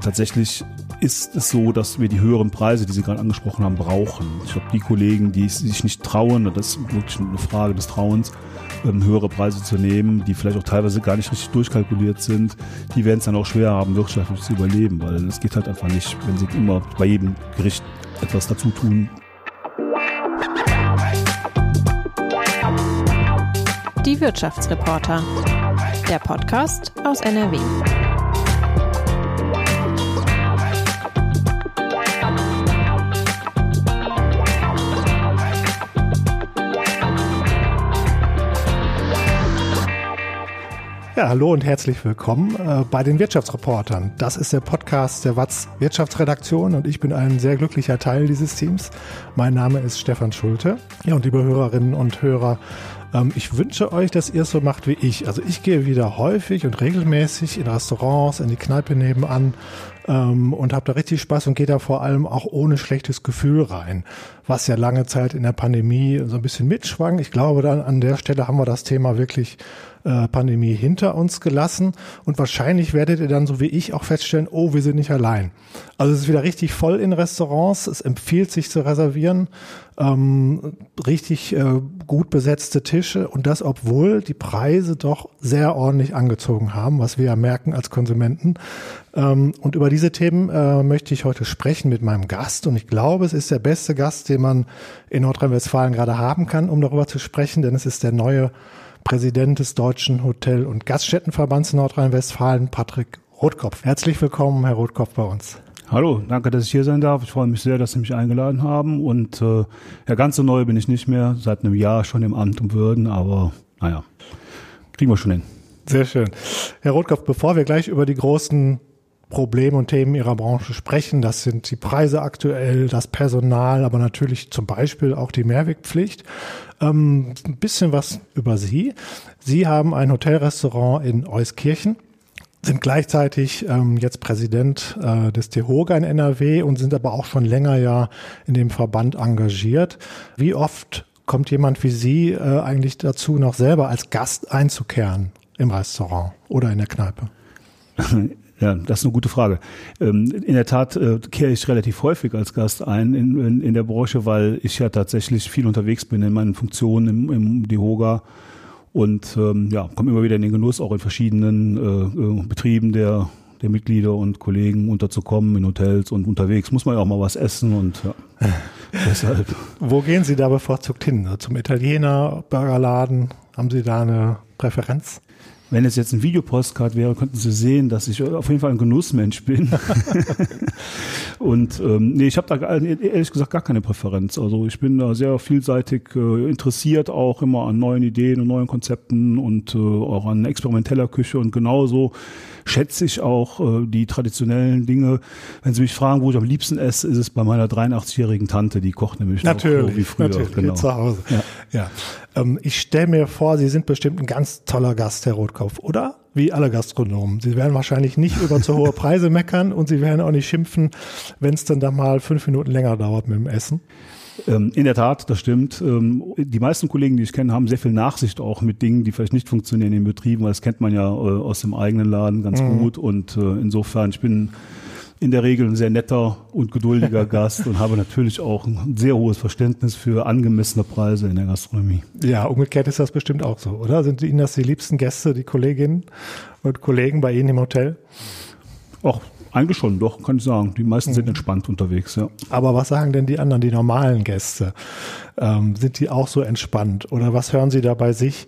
tatsächlich ist es so, dass wir die höheren Preise, die Sie gerade angesprochen haben, brauchen. Ich glaube, die Kollegen, die sich nicht trauen, das ist wirklich eine Frage des Trauens, ähm, höhere Preise zu nehmen, die vielleicht auch teilweise gar nicht richtig durchkalkuliert sind, die werden es dann auch schwer haben, wirtschaftlich zu überleben, weil es geht halt einfach nicht, wenn sie immer bei jedem Gericht etwas dazu tun. Die Wirtschaftsreporter. Der Podcast aus NRW. Ja, hallo und herzlich willkommen äh, bei den Wirtschaftsreportern. Das ist der Podcast der Watz Wirtschaftsredaktion und ich bin ein sehr glücklicher Teil dieses Teams. Mein Name ist Stefan Schulte. Ja, und liebe Hörerinnen und Hörer, ähm, ich wünsche euch, dass ihr es so macht wie ich. Also ich gehe wieder häufig und regelmäßig in Restaurants, in die Kneipe nebenan ähm, und habe da richtig Spaß und gehe da vor allem auch ohne schlechtes Gefühl rein, was ja lange Zeit in der Pandemie so ein bisschen mitschwang. Ich glaube, dann an der Stelle haben wir das Thema wirklich äh, Pandemie hinter uns gelassen. Und wahrscheinlich werdet ihr dann so wie ich auch feststellen, oh, wir sind nicht allein. Also es ist wieder richtig voll in Restaurants, es empfiehlt sich zu reservieren, ähm, richtig äh, gut besetzte Tische. Und das, obwohl die Preise doch sehr ordentlich angezogen haben, was wir ja merken als Konsumenten. Ähm, und über diese Themen äh, möchte ich heute sprechen mit meinem Gast. Und ich glaube, es ist der beste Gast, den man in Nordrhein-Westfalen gerade haben kann, um darüber zu sprechen, denn es ist der neue Präsident des Deutschen Hotel- und Gaststättenverbands Nordrhein-Westfalen, Patrick Rotkopf. Herzlich willkommen, Herr Rotkopf, bei uns. Hallo, danke, dass ich hier sein darf. Ich freue mich sehr, dass Sie mich eingeladen haben. Und äh, ja, ganz so neu bin ich nicht mehr, seit einem Jahr schon im Amt und Würden, aber naja, kriegen wir schon hin. Sehr schön. Herr Rotkopf, bevor wir gleich über die großen Probleme und Themen Ihrer Branche sprechen. Das sind die Preise aktuell, das Personal, aber natürlich zum Beispiel auch die Mehrwegpflicht. Ähm, ein bisschen was über Sie. Sie haben ein Hotelrestaurant in Euskirchen sind gleichzeitig ähm, jetzt Präsident äh, des TEHOGA in NRW und sind aber auch schon länger ja in dem Verband engagiert. Wie oft kommt jemand wie Sie äh, eigentlich dazu, noch selber als Gast einzukehren im Restaurant oder in der Kneipe? Ja, das ist eine gute Frage. Ähm, in der Tat äh, kehre ich relativ häufig als Gast ein in, in, in, der Branche, weil ich ja tatsächlich viel unterwegs bin in meinen Funktionen im, im DEHOGA und ähm, ja, komme immer wieder in den Genuss, auch in verschiedenen äh, äh, Betrieben der, der Mitglieder und Kollegen unterzukommen, in Hotels und unterwegs muss man ja auch mal was essen und ja, deshalb. Wo gehen Sie da bevorzugt hin? Zum Italiener, Burgerladen? Haben Sie da eine Präferenz? Wenn es jetzt ein Videopostcard wäre, könnten Sie sehen, dass ich auf jeden Fall ein Genussmensch bin. und ähm, nee, ich habe da ehrlich gesagt gar keine Präferenz. Also ich bin da sehr vielseitig äh, interessiert, auch immer an neuen Ideen und neuen Konzepten und äh, auch an experimenteller Küche und genauso schätze ich auch äh, die traditionellen Dinge. Wenn Sie mich fragen, wo ich am liebsten esse, ist es bei meiner 83-jährigen Tante, die kocht nämlich natürlich, noch so wie früher. Natürlich, genau. zu Hause. Ja. ja. Ähm, ich stelle mir vor, Sie sind bestimmt ein ganz toller Gast, Herr Rotkopf, oder? Wie alle Gastronomen. Sie werden wahrscheinlich nicht über zu hohe Preise meckern und Sie werden auch nicht schimpfen, wenn es dann da mal fünf Minuten länger dauert mit dem Essen. Ähm, in der Tat, das stimmt. Ähm, die meisten Kollegen, die ich kenne, haben sehr viel Nachsicht auch mit Dingen, die vielleicht nicht funktionieren in den Betrieben, weil das kennt man ja äh, aus dem eigenen Laden ganz mhm. gut. Und äh, insofern, ich bin in der Regel ein sehr netter und geduldiger Gast und habe natürlich auch ein sehr hohes Verständnis für angemessene Preise in der Gastronomie. Ja, umgekehrt ist das bestimmt auch so, oder? Sind Ihnen das die liebsten Gäste, die Kolleginnen und Kollegen bei Ihnen im Hotel? Auch eigentlich schon, doch, kann ich sagen. Die meisten sind mhm. entspannt unterwegs, ja. Aber was sagen denn die anderen, die normalen Gäste? Ähm, sind die auch so entspannt? Oder was hören Sie da bei sich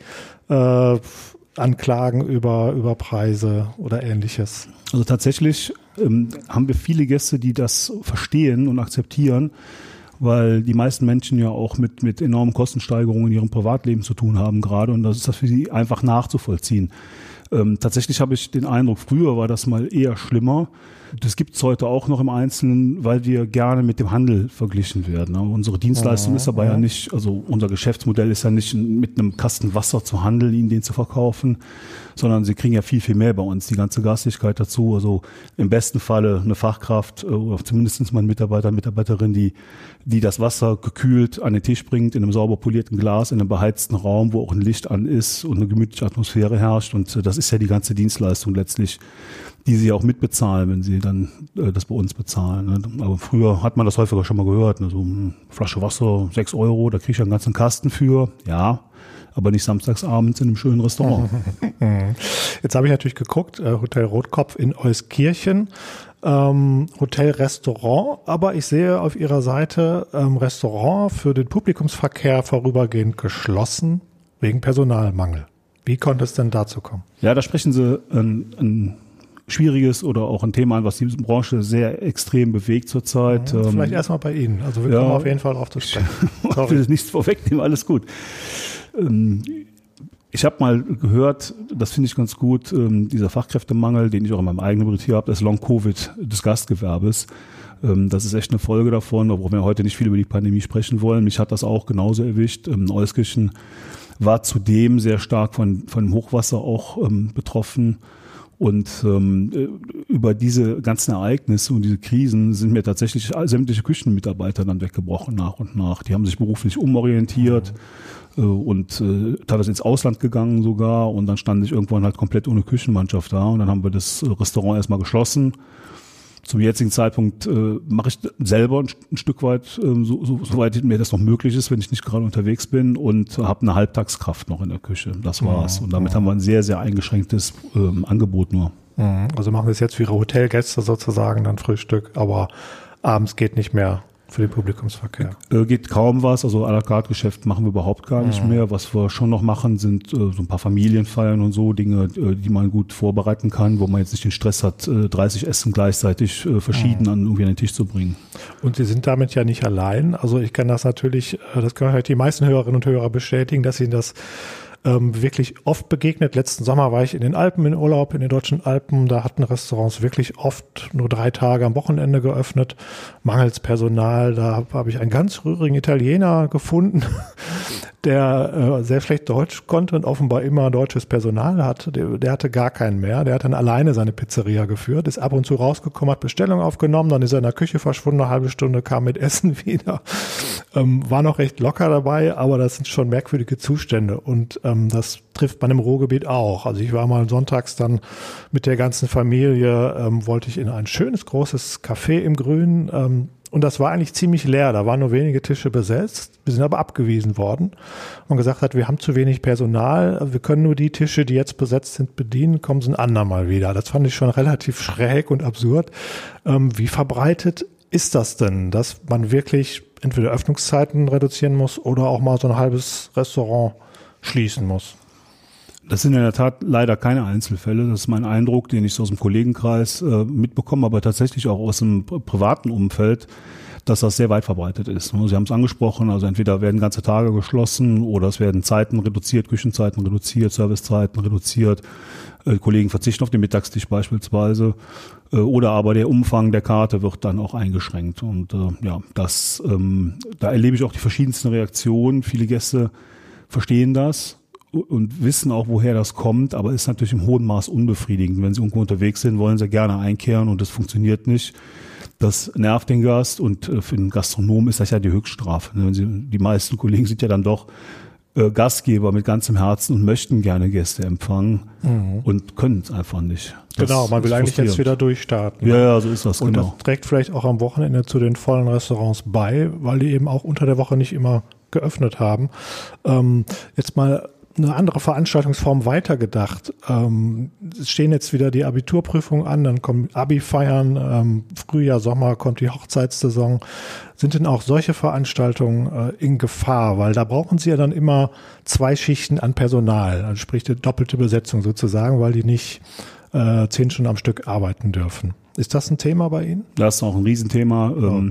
äh, an Klagen über, über Preise oder ähnliches? Also tatsächlich ähm, haben wir viele Gäste, die das verstehen und akzeptieren weil die meisten Menschen ja auch mit, mit enormen Kostensteigerungen in ihrem Privatleben zu tun haben gerade und das ist das für sie einfach nachzuvollziehen. Ähm, tatsächlich habe ich den Eindruck, früher war das mal eher schlimmer. Das gibt es heute auch noch im Einzelnen, weil wir gerne mit dem Handel verglichen werden. Aber unsere Dienstleistung ja, ist aber ja. ja nicht, also unser Geschäftsmodell ist ja nicht mit einem Kasten Wasser zu handeln, ihnen den zu verkaufen, sondern sie kriegen ja viel, viel mehr bei uns, die ganze Gastigkeit dazu. Also im besten Falle eine Fachkraft äh, oder zumindest mal ein Mitarbeiter, Mitarbeiterin, die, die das Wasser gekühlt an den Tisch bringt, in einem sauber polierten Glas, in einem beheizten Raum, wo auch ein Licht an ist und eine gemütliche Atmosphäre herrscht. Und äh, das ist ja die ganze Dienstleistung letztlich, die sie auch mitbezahlen, wenn sie dann äh, das bei uns bezahlen. Ne? Aber früher hat man das häufiger schon mal gehört, ne? so eine Flasche Wasser, sechs Euro, da kriege ich einen ganzen Kasten für. Ja, aber nicht samstagsabends in einem schönen Restaurant. Jetzt habe ich natürlich geguckt, äh, Hotel Rotkopf in Euskirchen, ähm, Hotel Restaurant, aber ich sehe auf Ihrer Seite ähm, Restaurant für den Publikumsverkehr vorübergehend geschlossen wegen Personalmangel. Wie konnte es denn dazu kommen? Ja, da sprechen Sie ein, ein schwieriges oder auch ein Thema an, was die Branche sehr extrem bewegt zurzeit. Mhm, vielleicht ähm, erstmal bei Ihnen. Also wir ja, kommen auf jeden Fall drauf zu sprechen. Ich will nichts vorwegnehmen, alles gut. Ähm, ich habe mal gehört, das finde ich ganz gut, ähm, dieser Fachkräftemangel, den ich auch in meinem eigenen Bericht hier habe, das Long-Covid des Gastgewerbes. Ähm, das ist echt eine Folge davon, obwohl wir heute nicht viel über die Pandemie sprechen wollen. Mich hat das auch genauso erwischt. Euskirchen war zudem sehr stark von, von dem Hochwasser auch betroffen. Und ähm, äh, über diese ganzen Ereignisse und diese Krisen sind mir tatsächlich sämtliche Küchenmitarbeiter dann weggebrochen nach und nach. Die haben sich beruflich umorientiert. Mhm äh, und äh, teilweise ins Ausland gegangen sogar und dann stand ich irgendwann halt komplett ohne Küchenmannschaft da und dann haben wir das Restaurant erstmal geschlossen. Zum jetzigen Zeitpunkt äh, mache ich selber ein, ein Stück weit, äh, so, so, soweit mir das noch möglich ist, wenn ich nicht gerade unterwegs bin und habe eine Halbtagskraft noch in der Küche. Das war's. und damit haben wir ein sehr, sehr eingeschränktes ähm, Angebot nur. Also machen wir es jetzt wie Ihre Hotelgäste sozusagen, dann Frühstück, aber abends geht nicht mehr für den Publikumsverkehr? Äh, geht kaum was. Also à la carte Geschäft machen wir überhaupt gar nicht mhm. mehr. Was wir schon noch machen, sind äh, so ein paar Familienfeiern und so Dinge, äh, die man gut vorbereiten kann, wo man jetzt nicht den Stress hat, 30 äh, Essen gleichzeitig verschieden mhm. an irgendwie an den Tisch zu bringen. Und Sie sind damit ja nicht allein. Also ich kann das natürlich, das können halt die meisten Hörerinnen und Hörer bestätigen, dass Ihnen das ähm, wirklich oft begegnet. Letzten Sommer war ich in den Alpen in Urlaub, in den deutschen Alpen. Da hatten Restaurants wirklich oft nur drei Tage am Wochenende geöffnet. Mangels Personal. Da habe ich einen ganz rührigen Italiener gefunden, der äh, sehr schlecht Deutsch konnte und offenbar immer deutsches Personal hat. Der, der, hatte gar keinen mehr. Der hat dann alleine seine Pizzeria geführt, ist ab und zu rausgekommen, hat Bestellung aufgenommen, dann ist er in der Küche verschwunden, eine halbe Stunde, kam mit Essen wieder. Ähm, war noch recht locker dabei, aber das sind schon merkwürdige Zustände und ähm, das trifft man im Ruhrgebiet auch. Also ich war mal sonntags dann mit der ganzen Familie, ähm, wollte ich in ein schönes großes Café im Grün ähm, und das war eigentlich ziemlich leer. Da waren nur wenige Tische besetzt. Wir sind aber abgewiesen worden und gesagt hat, wir haben zu wenig Personal. Wir können nur die Tische, die jetzt besetzt sind, bedienen. Kommen sie ein andermal wieder. Das fand ich schon relativ schräg und absurd. Ähm, wie verbreitet ist das denn, dass man wirklich entweder Öffnungszeiten reduzieren muss oder auch mal so ein halbes Restaurant schließen muss? Das sind in der Tat leider keine Einzelfälle. Das ist mein Eindruck, den ich so aus dem Kollegenkreis äh, mitbekomme, aber tatsächlich auch aus dem privaten Umfeld, dass das sehr weit verbreitet ist. Sie haben es angesprochen, also entweder werden ganze Tage geschlossen oder es werden Zeiten reduziert, Küchenzeiten reduziert, Servicezeiten reduziert. Äh, Kollegen verzichten auf den Mittagstisch beispielsweise. Äh, oder aber der Umfang der Karte wird dann auch eingeschränkt. Und äh, ja, das, ähm, da erlebe ich auch die verschiedensten Reaktionen. Viele Gäste verstehen das und wissen auch, woher das kommt, aber ist natürlich im hohen Maß unbefriedigend. Wenn sie irgendwo unterwegs sind, wollen sie gerne einkehren und das funktioniert nicht. Das nervt den Gast und äh, für den Gastronom ist das ja die Höchststrafe. Sie, die meisten Kollegen sind ja dann doch äh, Gastgeber mit ganzem Herzen und möchten gerne Gäste empfangen mhm. und können es einfach nicht. Das genau, man will eigentlich jetzt wieder durchstarten. Ja, ja, so ist das. Und genau. das trägt vielleicht auch am Wochenende zu den vollen Restaurants bei, weil die eben auch unter der Woche nicht immer geöffnet haben. Ähm, jetzt mal eine andere Veranstaltungsform weitergedacht. Ähm, es stehen jetzt wieder die Abiturprüfungen an, dann kommen Abi-Feiern, ähm, Frühjahr, Sommer kommt die Hochzeitssaison. Sind denn auch solche Veranstaltungen äh, in Gefahr? Weil da brauchen sie ja dann immer zwei Schichten an Personal, also sprich die doppelte Besetzung sozusagen, weil die nicht äh, zehn Stunden am Stück arbeiten dürfen. Ist das ein Thema bei Ihnen? Das ist auch ein Riesenthema. Ja.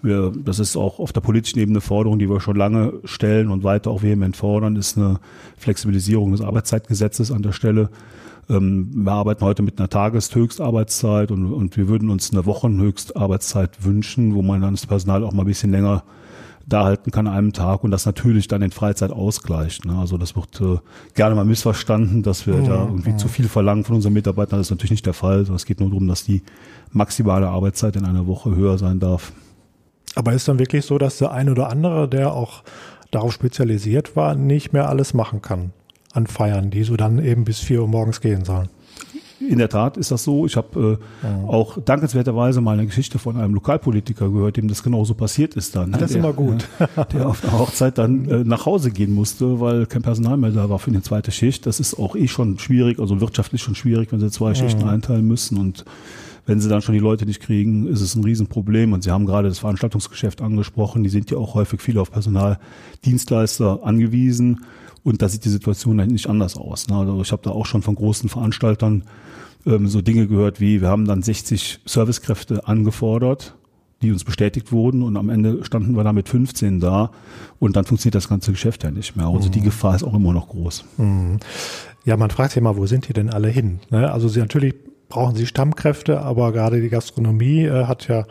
wir, das ist auch auf der politischen Ebene eine Forderung, die wir schon lange stellen und weiter auch vehement fordern, ist eine Flexibilisierung des Arbeitszeitgesetzes an der Stelle. Ähm, wir arbeiten heute mit einer Tageshöchstarbeitszeit und, und wir würden uns eine Wochenhöchstarbeitszeit wünschen, wo man dann das Personal auch mal ein bisschen länger da halten kann an einem Tag und das natürlich dann in Freizeit ausgleicht. Ne? Also das wird äh, gerne mal missverstanden, dass wir mhm. da irgendwie mhm. zu viel verlangen von unseren Mitarbeitern. Das ist natürlich nicht der Fall. Es geht nur darum, dass die maximale Arbeitszeit in einer Woche höher sein darf. Aber ist dann wirklich so, dass der ein oder andere, der auch darauf spezialisiert war, nicht mehr alles machen kann? anfeiern, die so dann eben bis vier Uhr morgens gehen sollen. In der Tat ist das so. Ich habe äh, ja. auch dankenswerterweise mal eine Geschichte von einem Lokalpolitiker gehört, dem das genauso passiert ist dann. Das ist der, immer gut. der auf der Hochzeit dann äh, nach Hause gehen musste, weil kein Personal mehr da war für eine zweite Schicht. Das ist auch eh schon schwierig, also wirtschaftlich schon schwierig, wenn sie zwei Schichten einteilen müssen und wenn sie dann schon die Leute nicht kriegen, ist es ein Riesenproblem. Und Sie haben gerade das Veranstaltungsgeschäft angesprochen. Die sind ja auch häufig viel auf Personaldienstleister angewiesen. Und da sieht die Situation nicht anders aus. Ne? Also ich habe da auch schon von großen Veranstaltern ähm, so Dinge gehört wie, wir haben dann 60 Servicekräfte angefordert, die uns bestätigt wurden und am Ende standen wir da mit 15 da und dann funktioniert das ganze Geschäft ja nicht mehr. Also mhm. die Gefahr ist auch immer noch groß. Mhm. Ja, man fragt sich immer, wo sind die denn alle hin? Ne? Also sie natürlich brauchen sie Stammkräfte, aber gerade die Gastronomie äh, hat ja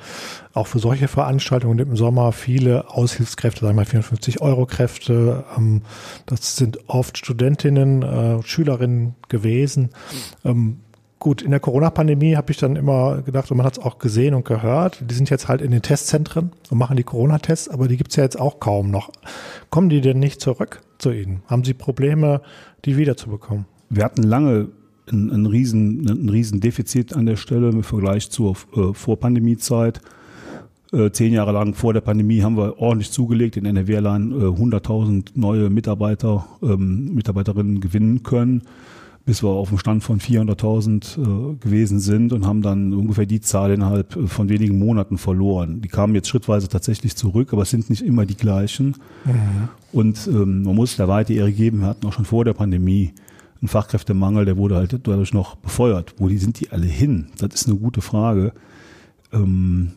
auch für solche Veranstaltungen im Sommer viele Aushilfskräfte, sagen wir mal 54 Euro Kräfte. Ähm, das sind oft Studentinnen, äh, Schülerinnen gewesen. Ähm, gut, in der Corona-Pandemie habe ich dann immer gedacht, und man hat es auch gesehen und gehört, die sind jetzt halt in den Testzentren und machen die Corona-Tests, aber die gibt es ja jetzt auch kaum noch. Kommen die denn nicht zurück zu Ihnen? Haben Sie Probleme, die wiederzubekommen? Wir hatten lange ein, ein, riesen, ein riesen Defizit an der Stelle im Vergleich zur äh, Vorpandemiezeit. Äh, zehn Jahre lang vor der Pandemie haben wir ordentlich zugelegt, in NRW allein äh, 100.000 neue Mitarbeiter, ähm, Mitarbeiterinnen gewinnen können, bis wir auf dem Stand von 400.000 äh, gewesen sind und haben dann ungefähr die Zahl innerhalb äh, von wenigen Monaten verloren. Die kamen jetzt schrittweise tatsächlich zurück, aber es sind nicht immer die gleichen. Mhm. Und ähm, man muss der weite Ehre geben, wir hatten auch schon vor der Pandemie ein Fachkräftemangel, der wurde halt dadurch noch befeuert. Wo die sind die alle hin? Das ist eine gute Frage. Ähm,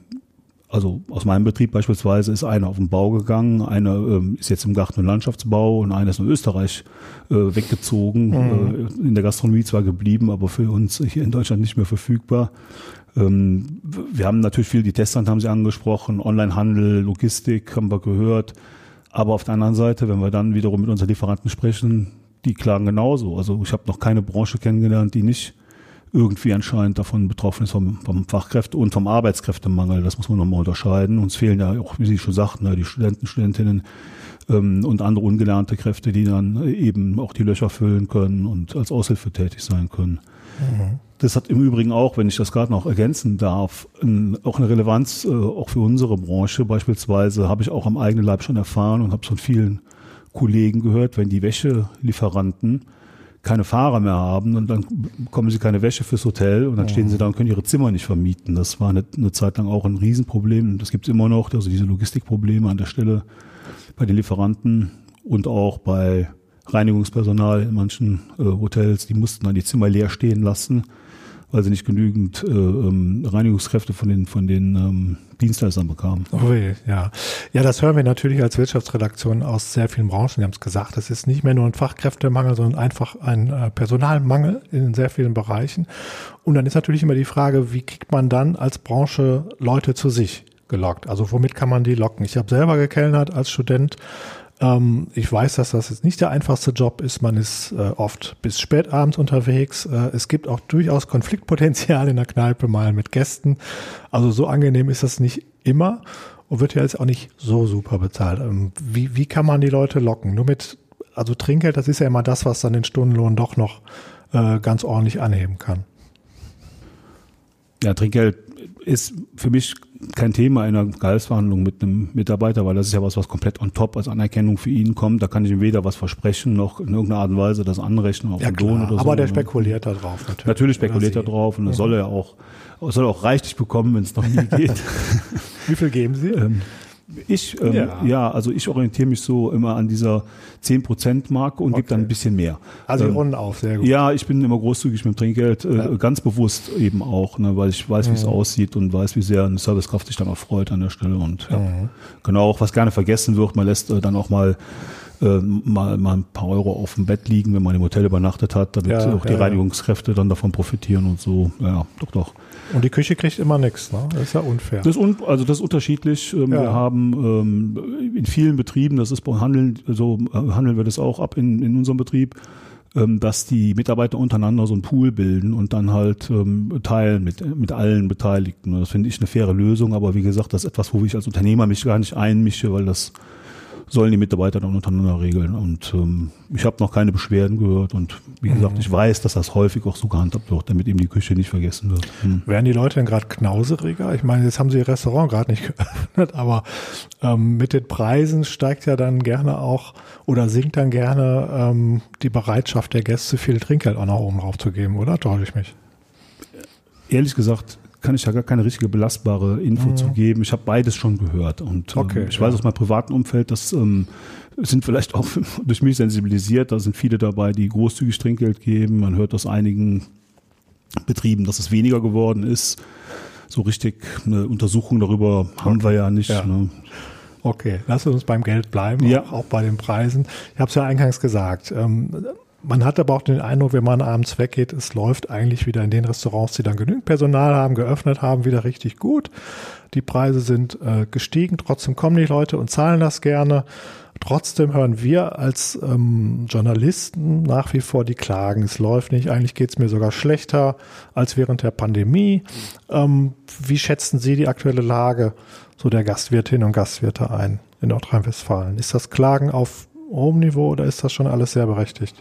also aus meinem Betrieb beispielsweise ist einer auf den Bau gegangen, einer ähm, ist jetzt im Garten- und Landschaftsbau und einer ist in Österreich äh, weggezogen, mhm. äh, in der Gastronomie zwar geblieben, aber für uns hier in Deutschland nicht mehr verfügbar. Ähm, wir haben natürlich viel, die Testern haben Sie angesprochen, Onlinehandel, Logistik haben wir gehört. Aber auf der anderen Seite, wenn wir dann wiederum mit unseren Lieferanten sprechen, die klagen genauso. Also ich habe noch keine Branche kennengelernt, die nicht irgendwie anscheinend davon betroffen ist vom, vom Fachkräfte- und vom Arbeitskräftemangel. Das muss man nochmal unterscheiden. Uns fehlen ja auch, wie Sie schon sagten, ne, die Studenten, Studentinnen ähm, und andere ungelernte Kräfte, die dann eben auch die Löcher füllen können und als Aushilfe tätig sein können. Mhm. Das hat im Übrigen auch, wenn ich das gerade noch ergänzen darf, ein, auch eine Relevanz äh, auch für unsere Branche. Beispielsweise habe ich auch am eigenen Leib schon erfahren und habe es von vielen Kollegen gehört, wenn die Wäschelieferanten keine Fahrer mehr haben und dann bekommen sie keine Wäsche fürs Hotel und dann stehen sie da und können ihre Zimmer nicht vermieten. Das war eine, eine Zeit lang auch ein Riesenproblem und das gibt es immer noch, also diese Logistikprobleme an der Stelle bei den Lieferanten und auch bei Reinigungspersonal in manchen äh, Hotels, die mussten dann die Zimmer leer stehen lassen, weil sie nicht genügend äh, ähm, Reinigungskräfte von den, von den ähm, Dienstleistern bekamen. Oh ja. Ja, das hören wir natürlich als Wirtschaftsredaktion aus sehr vielen Branchen. Sie haben es gesagt, es ist nicht mehr nur ein Fachkräftemangel, sondern einfach ein äh, Personalmangel in sehr vielen Bereichen. Und dann ist natürlich immer die Frage, wie kriegt man dann als Branche Leute zu sich gelockt? Also womit kann man die locken? Ich habe selber gekellnert als Student ähm, ich weiß, dass das jetzt nicht der einfachste Job ist. Man ist äh, oft bis spät abends unterwegs. Äh, es gibt auch durchaus Konfliktpotenzial in der Kneipe mal mit Gästen. Also so angenehm ist das nicht immer und wird ja jetzt auch nicht so super bezahlt. Ähm, wie, wie kann man die Leute locken? Nur mit, also Trinkgeld, das ist ja immer das, was dann den Stundenlohn doch noch äh, ganz ordentlich anheben kann. Ja, Trinkgeld ist für mich kein Thema in einer Gehaltsverhandlung mit einem Mitarbeiter, weil das ist ja was, was komplett on top als Anerkennung für ihn kommt. Da kann ich ihm weder was versprechen, noch in irgendeiner Art und Weise das anrechnen auf ja, den Lohn oder so. Aber der spekuliert da drauf natürlich. Natürlich spekuliert er drauf und das soll er auch, soll er auch reichlich bekommen, wenn es noch nie geht. Wie viel geben Sie? Ähm, ich, ähm, ja. ja. also ich orientiere mich so immer an dieser 10%-Marke und okay. gebe dann ein bisschen mehr. Also ähm, runden auf, sehr gut. Ja, ich bin immer großzügig mit dem Trinkgeld, äh, ja. ganz bewusst eben auch, ne, weil ich weiß, wie es mhm. aussieht und weiß, wie sehr eine Servicekraft sich dann auch freut an der Stelle. Und ja, mhm. genau, auch was gerne vergessen wird, man lässt äh, dann auch mal mal, mal ein paar Euro auf dem Bett liegen, wenn man im Hotel übernachtet hat, damit ja, auch die Reinigungskräfte dann davon profitieren und so. Ja, doch, doch. Und die Küche kriegt immer nichts, ne? Das ist ja unfair. Das un, also das ist unterschiedlich. Ähm, ja. Wir haben ähm, in vielen Betrieben, das ist beim Handeln, so äh, handeln wir das auch ab in, in unserem Betrieb, ähm, dass die Mitarbeiter untereinander so einen Pool bilden und dann halt ähm, teilen mit, mit allen Beteiligten. Das finde ich eine faire Lösung, aber wie gesagt, das ist etwas, wo ich als Unternehmer mich gar nicht einmische, weil das sollen die Mitarbeiter dann untereinander regeln. Und ähm, ich habe noch keine Beschwerden gehört und wie gesagt, Mhm. ich weiß, dass das häufig auch so gehandhabt wird, damit eben die Küche nicht vergessen wird. Hm. Werden die Leute denn gerade knauseriger? Ich meine, jetzt haben sie ihr Restaurant gerade nicht geöffnet, aber ähm, mit den Preisen steigt ja dann gerne auch oder sinkt dann gerne ähm, die Bereitschaft der Gäste, viel Trinkgeld auch noch oben drauf zu geben, oder? Täusche ich mich? Ehrlich gesagt kann ich da gar keine richtige belastbare Info zu geben. Ich habe beides schon gehört und ähm, Mhm. Okay, ich ja. weiß aus meinem privaten Umfeld, dass ähm, sind vielleicht auch durch mich sensibilisiert. Da sind viele dabei, die großzügig Trinkgeld geben. Man hört aus einigen Betrieben, dass es weniger geworden ist. So richtig eine Untersuchung darüber haben wir ja nicht. Ja. Ne? Okay, lass uns beim Geld bleiben, Ja. auch, auch bei den Preisen. Ich habe es ja eingangs gesagt. Ähm, man hat aber auch den Eindruck, wenn man abends weggeht, es läuft eigentlich wieder in den Restaurants, die dann genügend Personal haben, geöffnet haben, wieder richtig gut. Die Preise sind äh, gestiegen, trotzdem kommen die Leute und zahlen das gerne. Trotzdem hören wir als ähm, Journalisten nach wie vor die Klagen, es läuft nicht, eigentlich geht es mir sogar schlechter als während der Pandemie. Ähm, wie schätzen Sie die aktuelle Lage so der Gastwirtinnen und Gastwirte ein in Nordrhein-Westfalen? Ist das Klagen auf hohem Niveau oder ist das schon alles sehr berechtigt?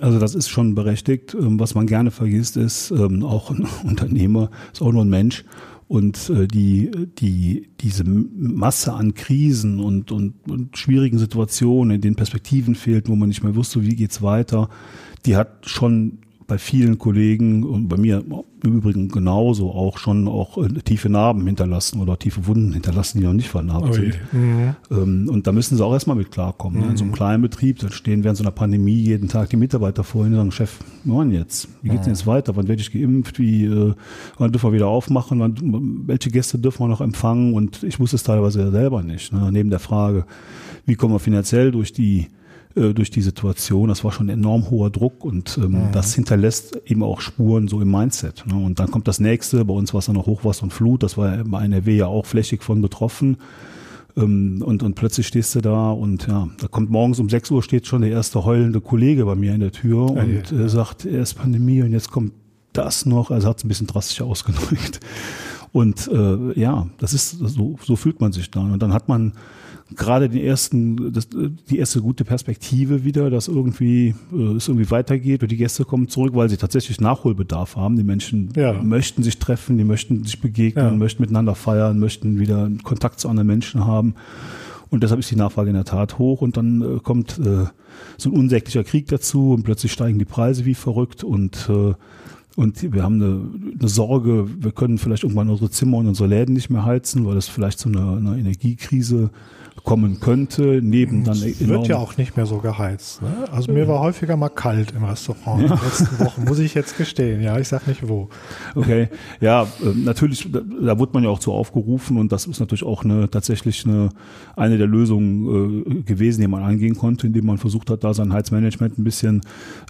Also das ist schon berechtigt. Ähm, Was man gerne vergisst, ist, ähm, auch ein Unternehmer ist auch nur ein Mensch. Und äh, die, die, diese Masse an Krisen und, und, und schwierigen Situationen, in denen Perspektiven fehlten, wo man nicht mehr wusste, wie geht's weiter, die hat schon bei vielen Kollegen und bei mir im Übrigen genauso auch schon auch äh, tiefe Narben hinterlassen oder tiefe Wunden hinterlassen, die noch nicht vernarbt sind. Mhm. Ähm, und da müssen sie auch erstmal mit klarkommen. Ne? In so einem kleinen Betrieb, da stehen während so einer Pandemie jeden Tag die Mitarbeiter vor ihnen und sagen, Chef, wann jetzt? Wie geht's denn jetzt weiter? Wann werde ich geimpft? Wie, äh, wann dürfen wir wieder aufmachen? Wann, welche Gäste dürfen wir noch empfangen? Und ich wusste es teilweise ja selber nicht. Ne? Neben der Frage, wie kommen wir finanziell durch die äh, durch die Situation. Das war schon ein enorm hoher Druck und ähm, das hinterlässt eben auch Spuren so im Mindset. Ne? Und dann kommt das nächste, bei uns war es dann noch Hochwasser und Flut, das war bei NRW ja auch flächig von betroffen. Ähm, und, und plötzlich stehst du da und ja, da kommt morgens um 6 Uhr steht schon der erste heulende Kollege bei mir in der Tür Ja, und äh, sagt, er ist Pandemie und jetzt kommt das noch. Also hat es ein bisschen drastisch ausgedrückt. Und äh, ja, das ist so, so fühlt man sich dann. Und dann hat man gerade den ersten, das, die erste gute Perspektive wieder, dass irgendwie äh, es irgendwie weitergeht und die Gäste kommen zurück, weil sie tatsächlich Nachholbedarf haben. Die Menschen Ja. möchten sich treffen, die möchten sich begegnen, Ja. möchten miteinander feiern, möchten wieder Kontakt zu anderen Menschen haben. Und deshalb ist die Nachfrage in der Tat hoch und dann äh, kommt äh, so ein unsäglicher Krieg dazu und plötzlich steigen die Preise wie verrückt und äh, und wir haben eine, eine Sorge, wir können vielleicht irgendwann unsere Zimmer und unsere Läden nicht mehr heizen, weil es vielleicht zu einer, einer Energiekrise kommen könnte. Neben dann Es wird ja auch nicht mehr so geheizt. Ne? Also mir war häufiger mal kalt im Restaurant in den letzten Wochen, muss ich jetzt gestehen. Ja, ich sag nicht wo. Okay, ja, ähm, natürlich, da, wurde man ja auch zu aufgerufen und das ist natürlich auch eine tatsächlich eine eine der Lösungen äh, gewesen, die man angehen konnte, indem man versucht hat, da sein Heizmanagement ein bisschen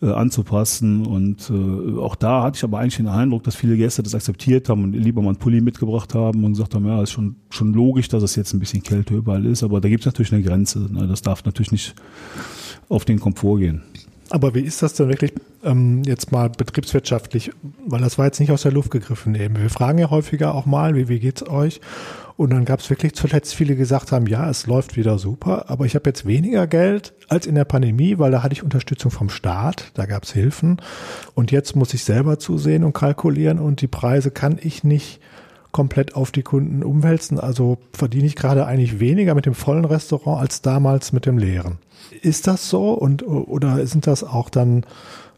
äh, anzupassen und äh, auch da hatte ich aber eigentlich den Eindruck, dass viele Gäste das akzeptiert haben und lieber mal einen Pulli mitgebracht haben und gesagt haben, ja, ist schon schon logisch, dass es jetzt ein bisschen kälter überall ist, aber da gibt es natürlich eine Grenze. Ne? Das darf natürlich nicht auf den Komfort gehen. Aber wie ist das denn wirklich ähm, jetzt mal betriebswirtschaftlich? Weil das war jetzt nicht aus der Luft gegriffen eben. Wir fragen ja häufiger auch mal, wie, wie geht's euch? Und dann gab es wirklich zuletzt viele, die gesagt haben, ja, es läuft wieder super, aber ich habe jetzt weniger Geld als in der Pandemie, weil da hatte ich Unterstützung vom Staat, da gab es Hilfen. Und jetzt muss ich selber zusehen und kalkulieren und die Preise kann ich nicht komplett auf die Kunden umwälzen. Also verdiene ich gerade eigentlich weniger mit dem vollen Restaurant als damals mit dem leeren. Ist das so und oder sind das auch dann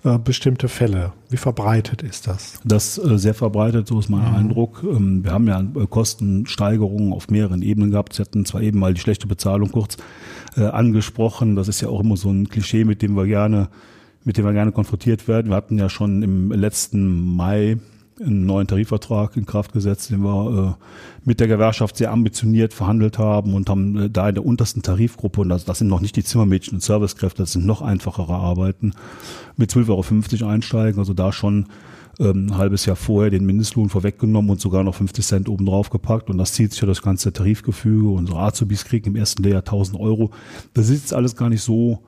äh, bestimmte Fälle? Wie verbreitet ist das? Das äh, sehr verbreitet, so ist mein Eindruck. Ähm, wir haben ja äh, Kostensteigerungen auf mehreren Ebenen gehabt. Sie hatten zwar eben mal die schlechte Bezahlung kurz äh, angesprochen. Das ist ja auch immer so ein Klischee, mit dem wir gerne, mit dem wir gerne konfrontiert werden. Wir hatten ja schon im letzten Mai einen neuen Tarifvertrag in Kraft gesetzt, den wir äh, mit der Gewerkschaft sehr ambitioniert verhandelt haben und haben äh, da in der untersten Tarifgruppe, und das, das sind noch nicht die Zimmermädchen und Servicekräfte, das sind noch einfachere Arbeiten, mit 12,50 Euro einsteigen, also da schon ähm, ein halbes Jahr vorher den Mindestlohn vorweggenommen und sogar noch 50 Cent oben drauf gepackt und das zieht sich ja das ganze Tarifgefüge. Unsere Azubis kriegen im ersten Lehrjahr 1000 Euro. Das ist jetzt alles gar nicht so,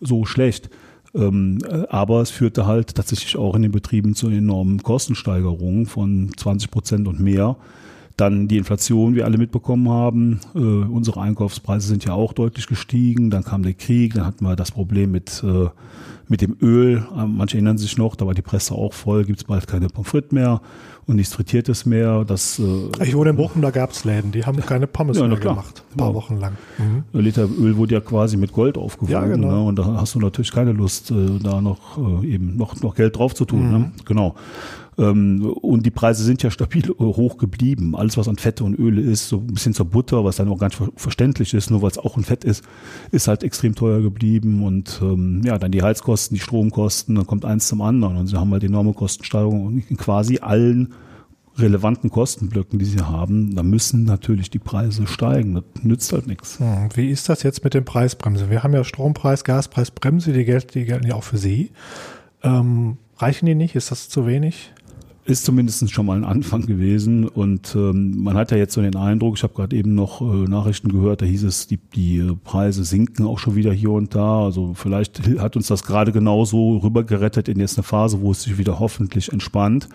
so schlecht. Ähm, äh, aber es führte halt tatsächlich auch in den Betrieben zu enormen Kostensteigerungen von 20 Prozent und mehr, Dann die Inflation, wie alle mitbekommen haben. Äh, unsere Einkaufspreise sind ja auch deutlich gestiegen. Dann kam der Krieg, dann hatten wir das Problem mit, äh, mit dem Öl. Manche erinnern sich noch, da war die Presse auch voll, gibt es bald keine Pommes frites mehr und nichts Frittiertes mehr. Das, äh, ich wohne in Bochum, da gab es Läden, die haben keine Pommes ja, mehr gemacht, ein paar ja. Wochen lang. Mhm. Ein Liter Öl wurde ja quasi mit Gold aufgewogen. Ja, genau. ne? Und da hast du natürlich keine Lust, äh, da noch äh, eben noch, noch Geld drauf zu tun. Ne? Mhm. Ne? Genau. Ähm, und die Preise sind ja stabil äh, hoch geblieben. Alles, was an Fette und Öle ist, so ein bisschen zur Butter, was dann auch ganz verständlich ist, nur weil es auch ein Fett ist, ist halt extrem teuer geblieben. Und ähm, ja, dann die Heizkosten, die Stromkosten, dann kommt eins zum anderen. Und sie haben halt enorme Kostensteigerungen in quasi allen relevanten Kostenblöcken, die sie haben, da müssen natürlich die Preise steigen. Das nützt halt nichts. Wie ist das jetzt mit den Preisbremse? Wir haben ja Strompreis, Gaspreisbremse, die, gelten, die gelten ja auch für Sie. Ähm, reichen die nicht? Ist das zu wenig? Ist zumindest schon mal ein Anfang gewesen. Und ähm, man hat ja jetzt so den Eindruck, ich habe gerade eben noch äh, Nachrichten gehört, da hieß es, die, die Preise sinken auch schon wieder hier und da. Also vielleicht hat uns das gerade genauso rübergerettet in jetzt eine Phase, wo es sich wieder hoffentlich entspannt.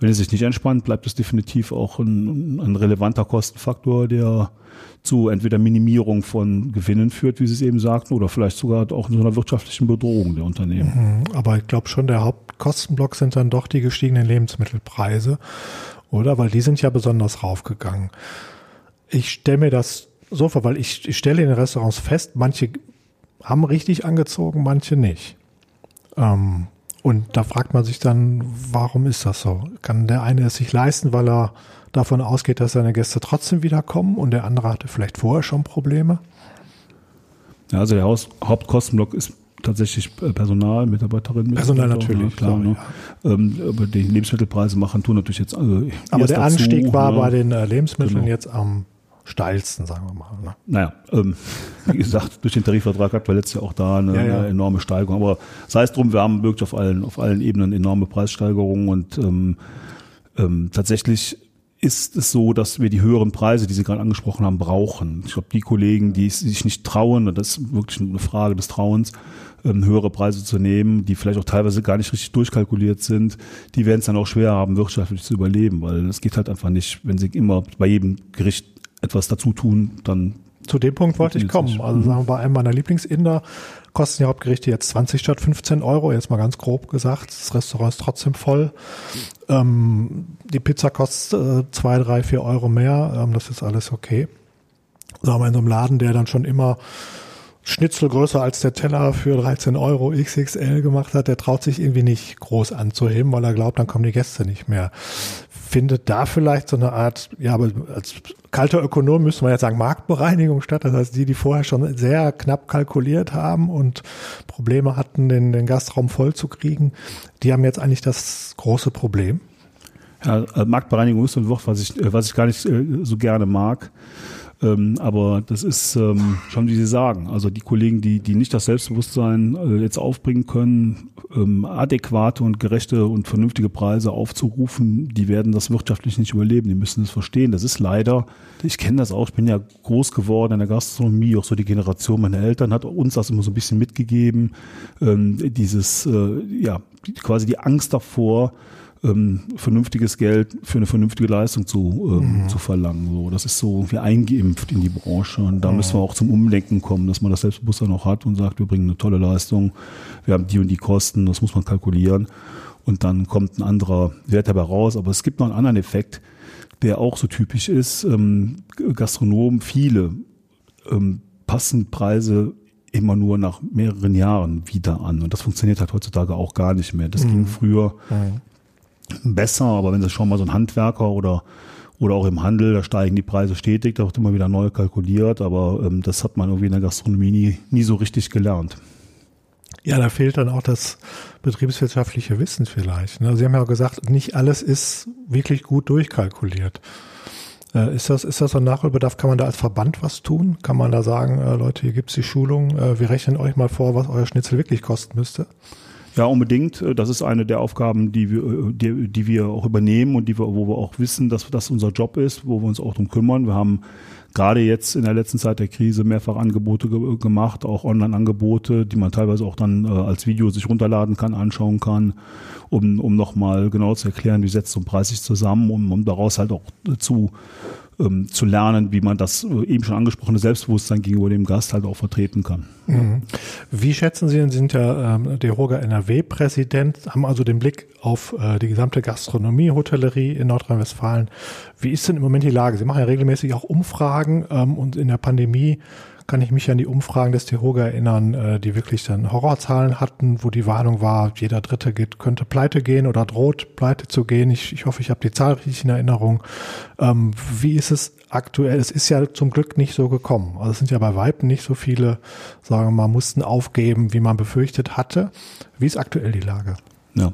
Wenn es sich nicht entspannt, bleibt es definitiv auch ein, ein relevanter Kostenfaktor, der zu entweder Minimierung von Gewinnen führt, wie Sie es eben sagten, oder vielleicht sogar auch in so einer wirtschaftlichen Bedrohung der Unternehmen. Mhm, aber ich glaube schon, der Hauptkostenblock sind dann doch die gestiegenen Lebensmittelpreise, oder? Weil die sind ja besonders raufgegangen. Ich stelle mir das so vor, weil ich, ich stelle in den Restaurants fest, manche haben richtig angezogen, manche nicht. Ähm, und da fragt man sich dann, warum ist das so? Kann der eine es sich leisten, weil er davon ausgeht, dass seine Gäste trotzdem wiederkommen und der andere hatte vielleicht vorher schon Probleme? Ja, also der Haus Hauptkostenblock ist tatsächlich äh, Personal, Mitarbeiterinnen. Personal natürlich, klar. klar ne? ja. ähm, aber die Lebensmittelpreise machen tun natürlich jetzt. Also aber der dazu, Anstieg war ne? bei den äh, Lebensmitteln genau. jetzt am steilsten, sagen wir mal. Ne? Naja, ähm, wie gesagt, durch den Tarifvertrag hat wir letztes Jahr auch da eine, ja, ja. eine, enorme Steigerung. Aber sei es drum, wir haben wirklich auf allen, auf allen Ebenen enorme Preissteigerungen und ähm, ähm, tatsächlich ist es so, dass wir die höheren Preise, die Sie gerade angesprochen haben, brauchen. Ich glaube, die Kollegen, die sich nicht trauen, und das ist wirklich eine Frage des Trauens, ähm, höhere Preise zu nehmen, die vielleicht auch teilweise gar nicht richtig durchkalkuliert sind, die werden es dann auch schwer haben, wirtschaftlich zu überleben, weil es geht halt einfach nicht, wenn sie immer bei jedem Gericht etwas dazu tun, dann zu dem Punkt wollte ich kommen. Also sagen wir bei einem meiner Lieblingsinder kosten die Hauptgerichte jetzt 20 statt 15 Euro, jetzt mal ganz grob gesagt. Das Restaurant ist trotzdem voll. Ähm, die Pizza kostet äh, zwei, drei, vier Euro mehr. Ähm, das ist alles okay. Sagen wir in so einem Laden, der dann schon immer Schnitzel größer als der Teller für 13 Euro XXL gemacht hat, der traut sich irgendwie nicht groß anzuheben, weil er glaubt, dann kommen die Gäste nicht mehr findet da vielleicht so eine Art, ja, aber als kalter Ökonom müsste man jetzt sagen, Marktbereinigung statt. Das heißt, die, die vorher schon sehr knapp kalkuliert haben und Probleme hatten, den, den Gastraum voll zu kriegen, die haben jetzt eigentlich das große Problem. Ja, also Marktbereinigung ist ein Wort, was ich, was ich gar nicht äh, so gerne mag. Ähm, aber das ist ähm, schon, wie Sie sagen, also die Kollegen, die, die nicht das Selbstbewusstsein äh, jetzt aufbringen können, ähm, adäquate und gerechte und vernünftige Preise aufzurufen, die werden das wirtschaftlich nicht überleben. Die müssen das verstehen. Das ist leider, ich kenne das auch, ich bin ja groß geworden in der Gastronomie, auch so die Generation meiner Eltern hat uns das immer so ein bisschen mitgegeben. Ähm, dieses, äh, ja, quasi die Angst davor, ähm, vernünftiges Geld für eine vernünftige Leistung zu, ähm, mhm. zu verlangen. So, das ist so irgendwie eingeimpft in die Branche. Und da mhm. müssen wir auch zum Umlenken kommen, dass man das Selbstbewusstsein noch hat und sagt, wir bringen eine tolle Leistung, wir haben die und die Kosten, das muss man kalkulieren. Und dann kommt ein anderer Wert dabei raus. Aber es gibt noch einen anderen Effekt, der auch so typisch ist. Ähm, Gastronomen, viele ähm, passen Preise immer nur nach mehreren Jahren wieder an. Und das funktioniert halt heutzutage auch gar nicht mehr. Das mhm. ging früher mhm besser, aber wenn Sie schon mal so ein Handwerker oder oder auch im Handel, da steigen die Preise stetig, da wird immer wieder neu kalkuliert, aber ähm, das hat man irgendwie in der Gastronomie nie, nie so richtig gelernt. Ja, da fehlt dann auch das betriebswirtschaftliche Wissen vielleicht. Ne? Sie haben ja gesagt, nicht alles ist wirklich gut durchkalkuliert. Äh, ist das, ist das ein Nachholbedarf? Kann man da als Verband was tun? Kann man da sagen, äh, Leute, hier gibt's die Schulung, äh, wir rechnen euch mal vor, was euer Schnitzel wirklich kosten müsste? Ja, unbedingt. Das ist eine der Aufgaben, die wir, die, die wir auch übernehmen und die wir, wo wir auch wissen, dass das unser Job ist, wo wir uns auch drum kümmern. Wir haben gerade jetzt in der letzten Zeit der Krise mehrfach Angebote ge gemacht, auch Online-Angebote, die man teilweise auch dann äh, als Video sich runterladen kann, anschauen kann, um, um nochmal genau zu erklären, wie setzt so ein Preis sich zusammen, um, um daraus halt auch zu ähm, zu lernen, wie man das äh, eben schon angesprochene Selbstbewusstsein gegenüber dem Gast halt auch vertreten kann. Mhm. Wie schätzen Sie denn, Sie sind ja ähm, der Roger NRW-Präsident, haben also den Blick auf äh, die gesamte Gastronomie, Hotellerie in Nordrhein-Westfalen. Wie ist denn im Moment die Lage? Sie machen ja regelmäßig auch Umfragen ähm, und in der Pandemie kann ich mich an die Umfragen des Tehoga erinnern, äh, die wirklich dann Horrorzahlen hatten, wo die Warnung war, jeder Dritte geht, könnte pleite gehen oder droht pleite zu gehen. Ich, ich hoffe, ich habe die Zahl richtig in Erinnerung. Ähm, wie ist es aktuell? Es ist ja zum Glück nicht so gekommen. Also es sind ja bei Weitem nicht so viele, sagen wir mal, mussten aufgeben, wie man befürchtet hatte. Wie ist aktuell die Lage? Ja.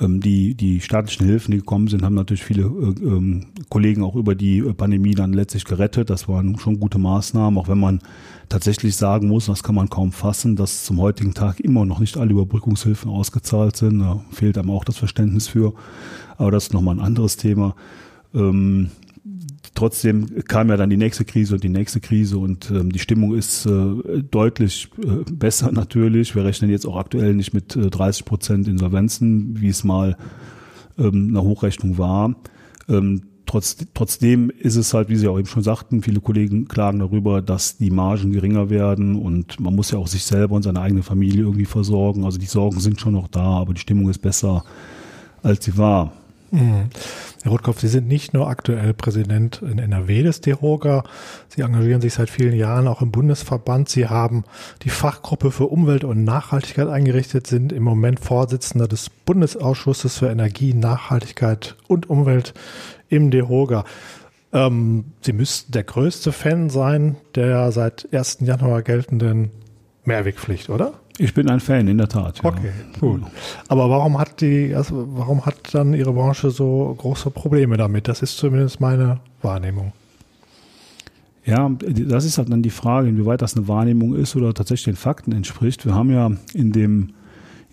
Ähm, die, die staatlichen Hilfen, die gekommen sind, haben natürlich viele äh, ähm, Kollegen auch über die äh, Pandemie dann letztlich gerettet. Das waren schon gute Maßnahmen, auch wenn man tatsächlich sagen muss, das kann man kaum fassen, dass zum heutigen Tag immer noch nicht alle Überbrückungshilfen ausgezahlt sind. Da fehlt einem auch das Verständnis für. Aber das ist nochmal ein anderes Thema. Ähm, trotzdem kam ja dann die nächste Krise und die nächste Krise und ähm, die Stimmung ist äh, deutlich äh, besser natürlich. Wir rechnen jetzt auch aktuell nicht mit äh, 30 Prozent Insolvenzen, wie es mal ähm, eine Hochrechnung war. Ähm, trotz, trotzdem ist es halt, wie Sie auch eben schon sagten, viele Kollegen klagen darüber, dass die Margen geringer werden und man muss ja auch sich selber und seine eigene Familie irgendwie versorgen. Also die Sorgen sind schon noch da, aber die Stimmung ist besser, als sie war. Mhm. Herr Rotkopf, Sie sind nicht nur aktuell Präsident in NRW des DEHOGA, Sie engagieren sich seit vielen Jahren auch im Bundesverband. Sie haben die Fachgruppe für Umwelt und Nachhaltigkeit eingerichtet, sind im Moment Vorsitzender des Bundesausschusses für Energie, Nachhaltigkeit und Umwelt im DEHOGA. Ähm, Sie müssten der größte Fan sein der seit 1. Januar geltenden Mehrwegpflicht, oder? Ich bin ein Fan, in der Tat. Ja. Okay, gut. Aber warum hat die, also warum hat dann Ihre Branche so große Probleme damit? Das ist zumindest meine Wahrnehmung. Ja, das ist halt dann die Frage, inwieweit das eine Wahrnehmung ist oder tatsächlich den Fakten entspricht. Wir haben ja in dem,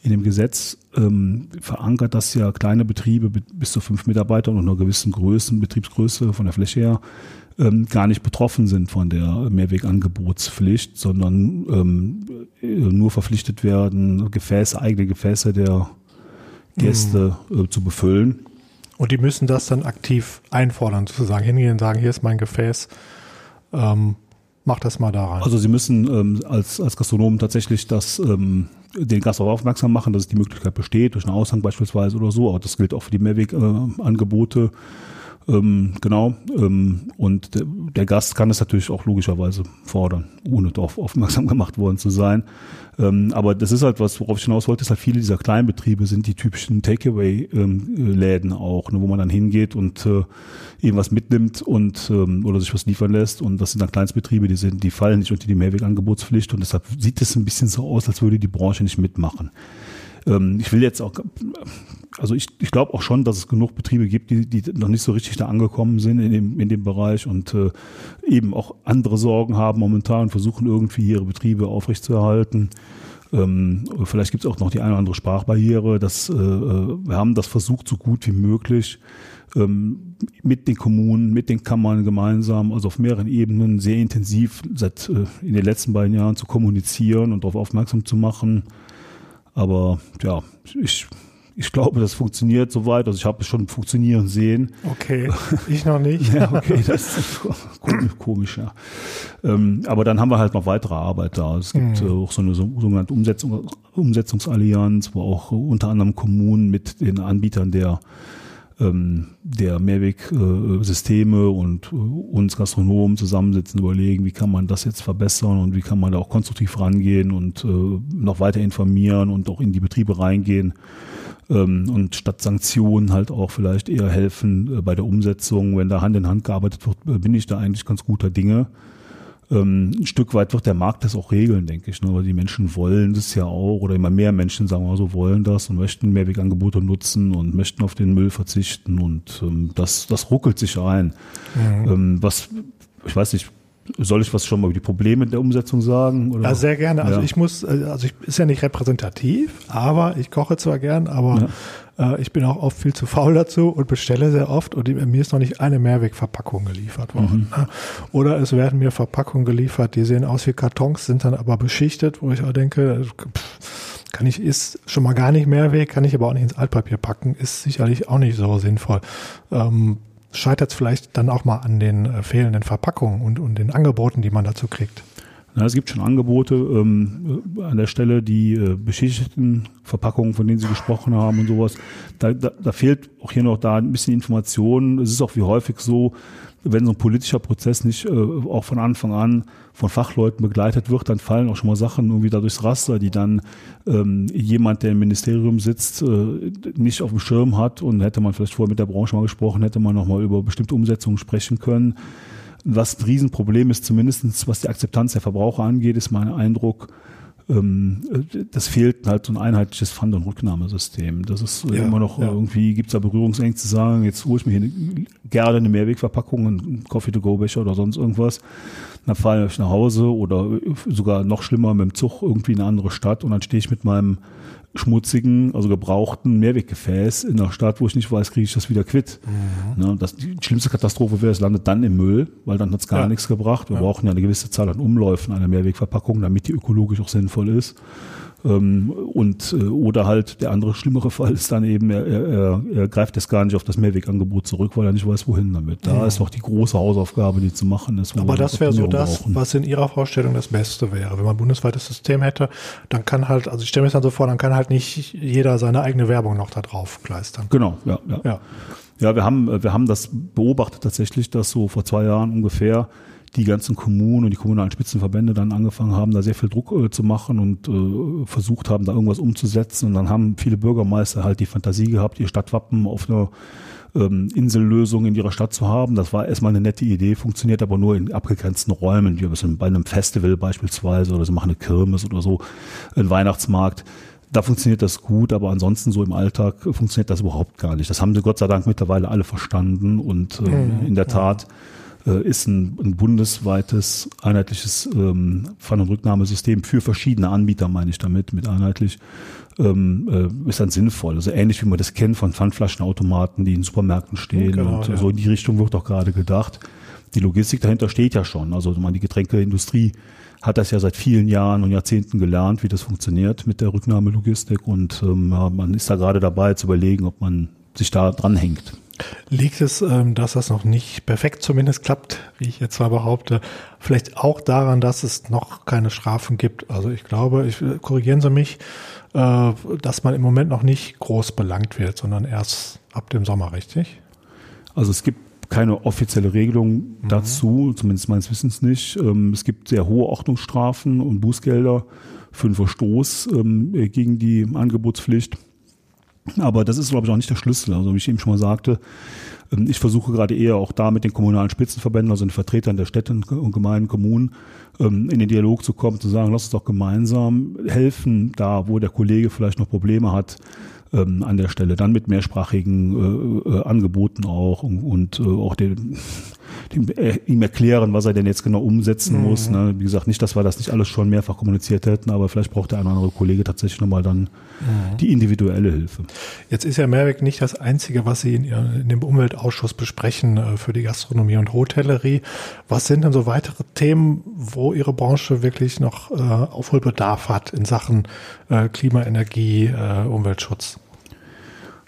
in dem Gesetz ähm, verankert, dass ja kleine Betriebe bis zu fünf Mitarbeitern und einer gewissen Größen, Betriebsgröße von der Fläche her ähm, gar nicht betroffen sind von der Mehrwegangebotspflicht, sondern ähm, nur verpflichtet werden, Gefäße, eigene Gefäße der Gäste mhm. äh, zu befüllen. Und die müssen das dann aktiv einfordern, sozusagen hingehen und sagen, hier ist mein Gefäß, ähm, mach das mal da rein. Also sie müssen ähm, als, als Gastronomen tatsächlich das ähm, den Gast darauf aufmerksam machen, dass die Möglichkeit besteht, durch einen Aushang beispielsweise oder so. Aber das gilt auch für die Mehrwegangebote. Äh, ähm, genau. Ähm, und der, der, Gast kann es natürlich auch logischerweise fordern, ohne darauf aufmerksam gemacht worden zu sein. Ähm, aber das ist halt was, worauf ich hinaus wollte, ist halt viele dieser Kleinbetriebe sind die typischen Takeaway-Läden auch, ne, wo man dann hingeht und äh, eben was mitnimmt und ähm, oder sich was liefern lässt. Und das sind dann Kleinstbetriebe, die sind, die fallen nicht unter die Mehrwegangebotspflicht und deshalb sieht es ein bisschen so aus, als würde die Branche nicht mitmachen. Ähm, ich will jetzt auch, also ich, ich glaube auch schon, dass es genug Betriebe gibt, die, die noch nicht so richtig da angekommen sind in dem, in dem Bereich und äh, eben auch andere Sorgen haben momentan und versuchen irgendwie ihre Betriebe aufrechtzuerhalten. Ähm, vielleicht gibt es auch noch die eine oder andere Sprachbarriere. Das, äh, äh, wir haben das versucht, so gut wie möglich ähm, mit den Kommunen, mit den Kammern gemeinsam, also auf mehreren Ebenen sehr intensiv seit äh, in den letzten beiden Jahren zu kommunizieren und darauf aufmerksam zu machen. Aber ja, ich, ich glaube, das funktioniert soweit. Also ich habe es schon funktionieren sehen. Okay, ich noch nicht. ja, okay, das ist komisch, komisch ja. Ähm, aber dann haben wir halt noch weitere Arbeit da. Es gibt mhm. auch so eine sogenannte Umsetzung, Umsetzungsallianz, wo auch unter anderem Kommunen mit den Anbietern der der Mehrwegsysteme und äh, uns Gastronomen zusammensitzen, überlegen, wie kann man das jetzt verbessern und wie kann man da auch konstruktiv rangehen und äh, noch weiter informieren und auch in die Betriebe reingehen ähm, und statt Sanktionen halt auch vielleicht eher helfen äh, bei der Umsetzung. Wenn da Hand in Hand gearbeitet wird, bin ich da eigentlich ganz guter Dinge. Ähm, ein Stück weit wird der Markt das auch regeln, denke ich, ne? weil die Menschen wollen das ja auch oder immer mehr Menschen, sagen wir mal so, wollen das und möchten Mehrwegangebote nutzen und möchten auf den Müll verzichten und ähm, das, das ruckelt sich ein. Mhm. Ähm, was, ich weiß nicht, Soll ich was schon mal über die Probleme der Umsetzung sagen? Oder? Ja, sehr gerne. Also ja. ich muss, äh, also ich ist ja nicht repräsentativ, aber ich koche zwar gern, aber ja. äh, ich bin auch oft viel zu faul dazu und bestelle sehr oft und mir ist noch nicht eine Mehrwegverpackung geliefert worden. Mhm. Ne? Oder es werden mir Verpackungen geliefert, die sehen aus wie Kartons, sind dann aber beschichtet, wo ich auch denke, pff, kann ich, ist schon mal gar nicht Mehrweg, kann ich aber auch nicht ins Altpapier packen, ist sicherlich auch nicht so sinnvoll. Ähm, scheitert es vielleicht dann auch mal an den äh, fehlenden Verpackungen und, und den Angeboten, die man dazu kriegt? Na, es gibt schon Angebote ähm, an der Stelle, die äh, beschichteten Verpackungen, von denen Sie gesprochen haben und sowas. Da, da, da fehlt auch hier noch da ein bisschen Information. Es ist auch wie häufig so, wenn so ein politischer Prozess nicht äh, auch von Anfang an von Fachleuten begleitet wird, dann fallen auch schon mal Sachen irgendwie da durchs Raster, die dann ähm, jemand, der im Ministerium sitzt, äh, nicht auf dem Schirm hat und hätte man vielleicht vorher mit der Branche mal gesprochen, hätte man noch mal über bestimmte Umsetzungen sprechen können. Was ein Riesenproblem ist, zumindestens was die Akzeptanz der Verbraucher angeht, ist mein Eindruck, das fehlt halt so ein einheitliches Pfand- und Rücknahmesystem. Das ist ja, immer noch ja. irgendwie, gibt es da Berührungsängste zu sagen, jetzt hole ich mir hier eine, gerne eine Mehrwegverpackung, einen Coffee-to-go-Becher oder sonst irgendwas. Dann fahre ich nach Hause oder sogar noch schlimmer mit dem Zug irgendwie in eine andere Stadt und dann stehe ich mit meinem schmutzigen, also gebrauchten Mehrweggefäß in einer Stadt, wo ich nicht weiß, kriege ich das wieder quitt. Mhm. Ne, das, die schlimmste Katastrophe wäre, es landet dann im Müll, weil dann hat es gar ja. nichts gebracht. Wir ja. brauchen ja eine gewisse Zahl an Umläufen einer Mehrwegverpackung, damit die ökologisch auch sinnvoll ist. Ähm, und äh, oder halt der andere schlimmere Fall ist dann eben, er, er, er greift jetzt gar nicht auf das Mehrwegangebot zurück, weil er nicht weiß, wohin damit. Da ja. ist noch die große Hausaufgabe, die zu machen ist. Aber das wäre so das, brauchen. was in Ihrer Vorstellung das Beste wäre. Wenn man ein bundesweites System hätte, dann kann halt, also ich stelle mir das dann so vor, dann kann halt nicht jeder seine eigene Werbung noch da drauf kleistern. Genau, ja, ja. Ja, ja wir, haben, wir haben das beobachtet tatsächlich, dass so vor zwei Jahren ungefähr die ganzen Kommunen und die kommunalen Spitzenverbände dann angefangen haben, da sehr viel Druck äh, zu machen und äh, versucht haben, da irgendwas umzusetzen. Und dann haben viele Bürgermeister halt die Fantasie gehabt, ihr Stadtwappen auf einer ähm, Insellösung in ihrer Stadt zu haben. Das war erstmal eine nette Idee, funktioniert aber nur in abgegrenzten Räumen, wie bei einem Festival beispielsweise oder sie machen eine Kirmes oder so, ein Weihnachtsmarkt da funktioniert das gut, aber ansonsten so im Alltag funktioniert das überhaupt gar nicht. Das haben sie Gott sei Dank mittlerweile alle verstanden und äh, mhm. in der Tat äh, ist ein, ein, bundesweites einheitliches ähm, Pfann- und Rücknahmesystem für verschiedene Anbieter, meine ich damit, mit einheitlich, ähm, äh, ist dann sinnvoll. Also ähnlich wie man das kennt von Pfandflaschenautomaten, die in Supermärkten stehen genau, und ja. so in die Richtung wird auch gerade gedacht. Die Logistik dahinter steht ja schon. Also man, die Getränkeindustrie hat das ja seit vielen Jahren und Jahrzehnten gelernt, wie das funktioniert mit der Rücknahmelogistik und ähm, man ist da gerade dabei zu überlegen, ob man sich da dranhängt. Liegt es, ähm, dass das noch nicht perfekt zumindest klappt, wie ich jetzt zwar behaupte, vielleicht auch daran, dass es noch keine Strafen gibt? Also ich glaube, ich, korrigieren Sie mich, äh, dass man im Moment noch nicht groß belangt wird, sondern erst ab dem Sommer, richtig? Also es gibt keine offizielle Regelung mhm. dazu, zumindest meines Wissens nicht. Ähm, es gibt sehr hohe Ordnungsstrafen und Bußgelder für einen Verstoß ähm, gegen die Angebotspflicht. Aber das ist, glaube ich, auch nicht der Schlüssel. Also wie ich eben schon mal sagte, ähm, ich versuche gerade eher auch da mit den kommunalen Spitzenverbänden, also den Vertretern der Städte und Gemeinden, Kommunen, ähm, in den Dialog zu kommen, zu sagen, lass uns doch gemeinsam helfen, da wo der Kollege vielleicht noch Probleme hat, ähm, an der Stelle, dann mit mehrsprachigen äh, äh, Angeboten auch und, äh, auch den, dem, äh, ihm erklären, was er denn jetzt genau umsetzen mhm. muss. Ne? Wie gesagt, nicht, dass wir das nicht alles schon mehrfach kommuniziert hätten, aber vielleicht braucht der eine oder andere Kollege tatsächlich nochmal dann mhm. die individuelle Hilfe. Jetzt ist ja Mehrweg nicht das Einzige, was Sie in, in dem Umweltausschuss besprechen äh, für die Gastronomie und Hotellerie. Was sind denn so weitere Themen, wo Ihre Branche wirklich noch äh, Aufholbedarf hat in Sachen äh, Klima, Energie, äh, Umweltschutz?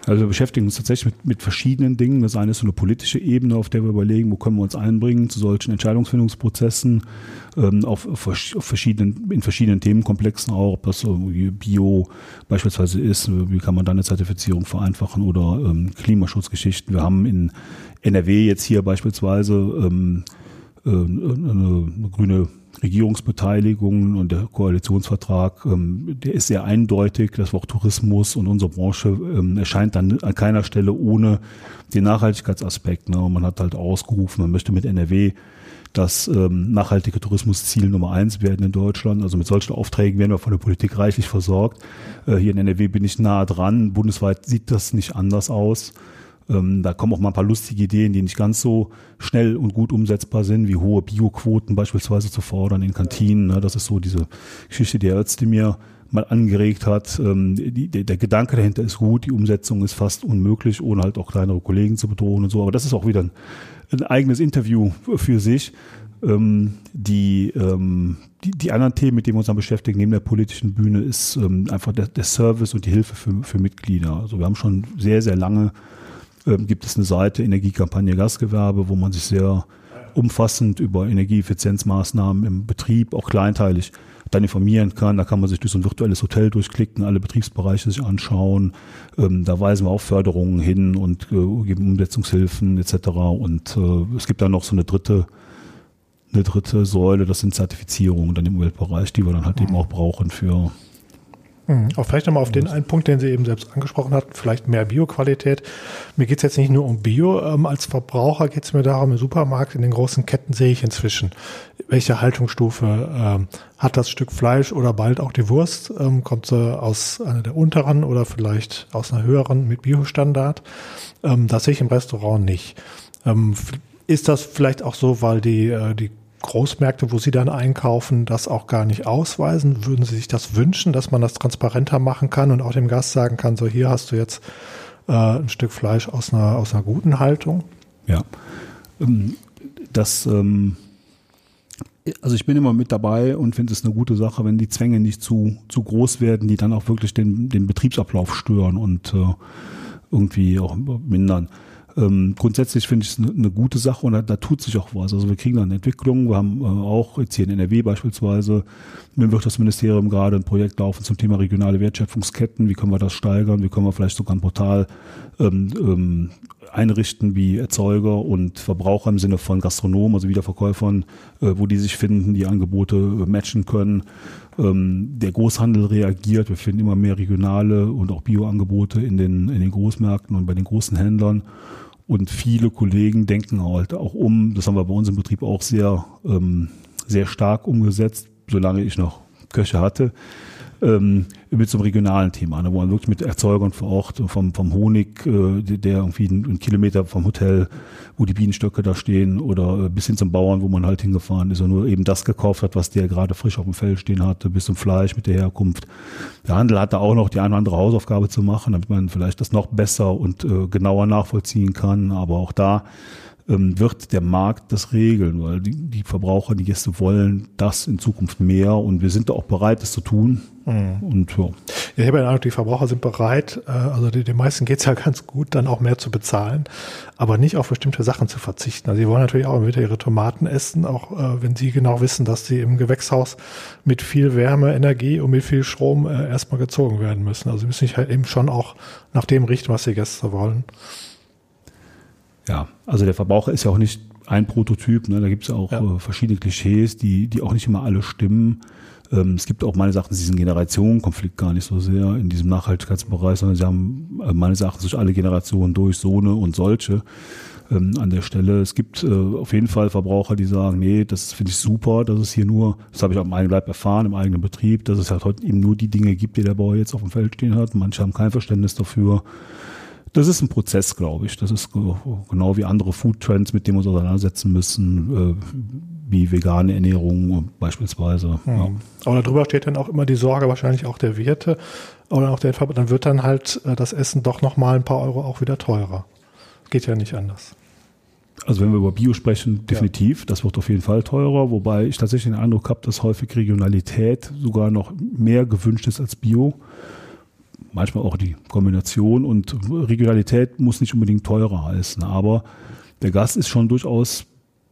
Also wir beschäftigen uns tatsächlich mit, mit verschiedenen Dingen. Das eine ist so eine politische Ebene, auf der wir überlegen, wo können wir uns einbringen zu solchen Entscheidungsfindungsprozessen, ähm, auf, auf, verschiedenen, in verschiedenen Themenkomplexen auch, ob das Bio beispielsweise ist, wie kann man da eine Zertifizierung vereinfachen oder ähm, Klimaschutzgeschichten. Wir haben in NRW jetzt hier beispielsweise ähm, äh, eine, eine grüne Regierungsbeteiligung und der Koalitionsvertrag, ähm, der ist sehr eindeutig, das Wort Tourismus und unsere Branche ähm, erscheint dann an keiner Stelle ohne den Nachhaltigkeitsaspekt. Ne? Und man hat halt ausgerufen, man möchte mit NRW das ähm, nachhaltige Tourismusziel Nummer eins werden in Deutschland. Also mit solchen Aufträgen werden wir von der Politik reichlich versorgt. Äh, hier in NRW bin ich nah dran. Bundesweit sieht das nicht anders aus. Ähm, da kommen auch mal ein paar lustige Ideen, die nicht ganz so schnell und gut umsetzbar sind, wie hohe Bioquoten beispielsweise zu fordern in Kantinen. Ne? Das ist so diese Geschichte, die Herr Özdemir mal angeregt hat. Ähm, die, der Gedanke dahinter ist gut, die Umsetzung ist fast unmöglich, ohne halt auch kleinere Kollegen zu bedrohen und so. Aber das ist auch wieder ein, ein eigenes Interview für sich. Ähm, die, ähm, die, die anderen Themen, mit denen wir uns dann beschäftigen, neben der politischen Bühne, ist ähm, einfach der, der Service und die Hilfe für, für Mitglieder. Also wir haben schon sehr, sehr lange, ähm, gibt es eine Seite Energiekampagne Gastgewerbe, wo man sich sehr umfassend über Energieeffizienzmaßnahmen im Betrieb, auch kleinteilig, dann informieren kann. Da kann man sich durch so ein virtuelles Hotel durchklicken, alle Betriebsbereiche sich anschauen. Ähm, da weisen wir auch Förderungen hin und äh, geben Umsetzungshilfen etc. Und äh, es gibt dann noch so eine dritte eine dritte Säule, das sind Zertifizierungen dann im Umweltbereich, die wir dann halt mhm. eben auch brauchen für. Mhm. Auch vielleicht nochmal auf den einen Punkt, den Sie eben selbst angesprochen hatten, vielleicht mehr Bioqualität. Mir geht es jetzt nicht nur um Bio. Ähm, als Verbraucher geht es mir darum, im Supermarkt, in den großen Ketten sehe ich inzwischen, welche Haltungsstufe ähm, hat das Stück Fleisch oder bald auch die Wurst? Ähm, kommt sie aus einer der unteren oder vielleicht aus einer höheren mit Biostandard? Ähm, das sehe ich im Restaurant nicht. Ähm, ist das vielleicht auch so, weil die, äh, die Großmärkte, wo Sie dann einkaufen, das auch gar nicht ausweisen? Würden Sie sich das wünschen, dass man das transparenter machen kann und auch dem Gast sagen kann, so hier hast du jetzt äh, ein Stück Fleisch aus einer, aus einer guten Haltung? Ja, ähm, das, ähm, also ich bin immer mit dabei und finde es eine gute Sache, wenn die Zwänge nicht zu, zu groß werden, die dann auch wirklich den, den Betriebsablauf stören und äh, irgendwie auch mindern. Ähm, grundsätzlich finde ich es eine ne gute Sache und da, da, tut sich auch was. Also wir kriegen dann Entwicklungen. Wir haben äh, auch jetzt hier in NRW beispielsweise mit dem Wirtschaftsministerium gerade ein Projekt laufen zum Thema regionale Wertschöpfungsketten. Wie können wir das steigern? Wie können wir vielleicht sogar ein Portal ähm, ähm, einrichten wie Erzeuger und Verbraucher im Sinne von Gastronomen, also Wiederverkäufern, äh, wo die sich finden, die Angebote äh, matchen können. Ähm, der Großhandel reagiert. Wir finden immer mehr regionale und auch Bioangebote in den, in den Großmärkten und bei den großen Händlern. Und viele Kollegen denken halt auch um, das haben wir bei uns im Betrieb auch sehr, ähm, sehr stark umgesetzt, solange ich noch Köche hatte, ähm, mit so einem regionalen Thema, ne, wo man wirklich mit Erzeugern vor Ort, vom, vom Honig, äh, der irgendwie einen Kilometer vom Hotel, wo die Bienenstöcke da stehen, oder äh, bis hin zum Bauern, wo man halt hingefahren ist und nur eben das gekauft hat, was der gerade frisch auf dem Feld stehen hatte, bis zum Fleisch mit der Herkunft. Der Handel hat da auch noch die eine oder andere Hausaufgabe zu machen, damit man vielleicht das noch besser und äh, genauer nachvollziehen kann, aber auch da wird der Markt das regeln, weil die, die, Verbraucher, die Gäste wollen das in Zukunft mehr und wir sind da auch bereit, das zu tun. Mhm. Und, ja. ja. ich habe den Eindruck, die Verbraucher sind bereit, äh, also die, den meisten geht es ja ganz gut, dann auch mehr zu bezahlen, aber nicht auf bestimmte Sachen zu verzichten. Also sie wollen natürlich auch wieder ihre Tomaten essen, auch äh, wenn sie genau wissen, dass sie im Gewächshaus mit viel Wärme, Energie und mit viel Strom äh, erstmal gezogen werden müssen. Also sie müssen sich halt eben schon auch nach dem richten, was die Gäste wollen. Ja, also der Verbraucher ist ja auch nicht ein Prototyp. Ne? Da gibt es ja auch ja. Äh, verschiedene Klischees, die, die auch nicht immer alle stimmen. Ähm, es gibt auch meines Erachtens diesen Generationenkonflikt gar nicht so sehr in diesem Nachhaltigkeitsbereich, sondern sie haben äh, meines Erachtens durch alle Generationen durch, so eine und solche ähm, an der Stelle. Es gibt äh, auf jeden Fall Verbraucher, die sagen, nee, das finde ich super, dass es hier nur, das habe ich auch im eigenen Leib erfahren, im eigenen Betrieb, dass es halt heute eben nur die Dinge gibt, die der Bauer jetzt auf dem Feld stehen hat. Manche haben kein Verständnis dafür. Das ist ein Prozess, glaube ich. Das ist genau wie andere Food Trends, mit denen wir uns auseinandersetzen müssen, äh, wie vegane Ernährung beispielsweise. Mhm. Ja. Aber darüber steht dann auch immer die Sorge wahrscheinlich auch der Wirte oder auch der dann wird dann halt äh, das Essen doch nochmal ein paar Euro auch wieder teurer. Geht ja nicht anders. Also wenn wir über Bio sprechen, definitiv, ja. das wird auf jeden Fall teurer, wobei ich tatsächlich den Eindruck habe, dass häufig Regionalität sogar noch mehr gewünscht ist als Bio manchmal auch die Kombination und Regionalität muss nicht unbedingt teurer heißen, aber der Gast ist schon durchaus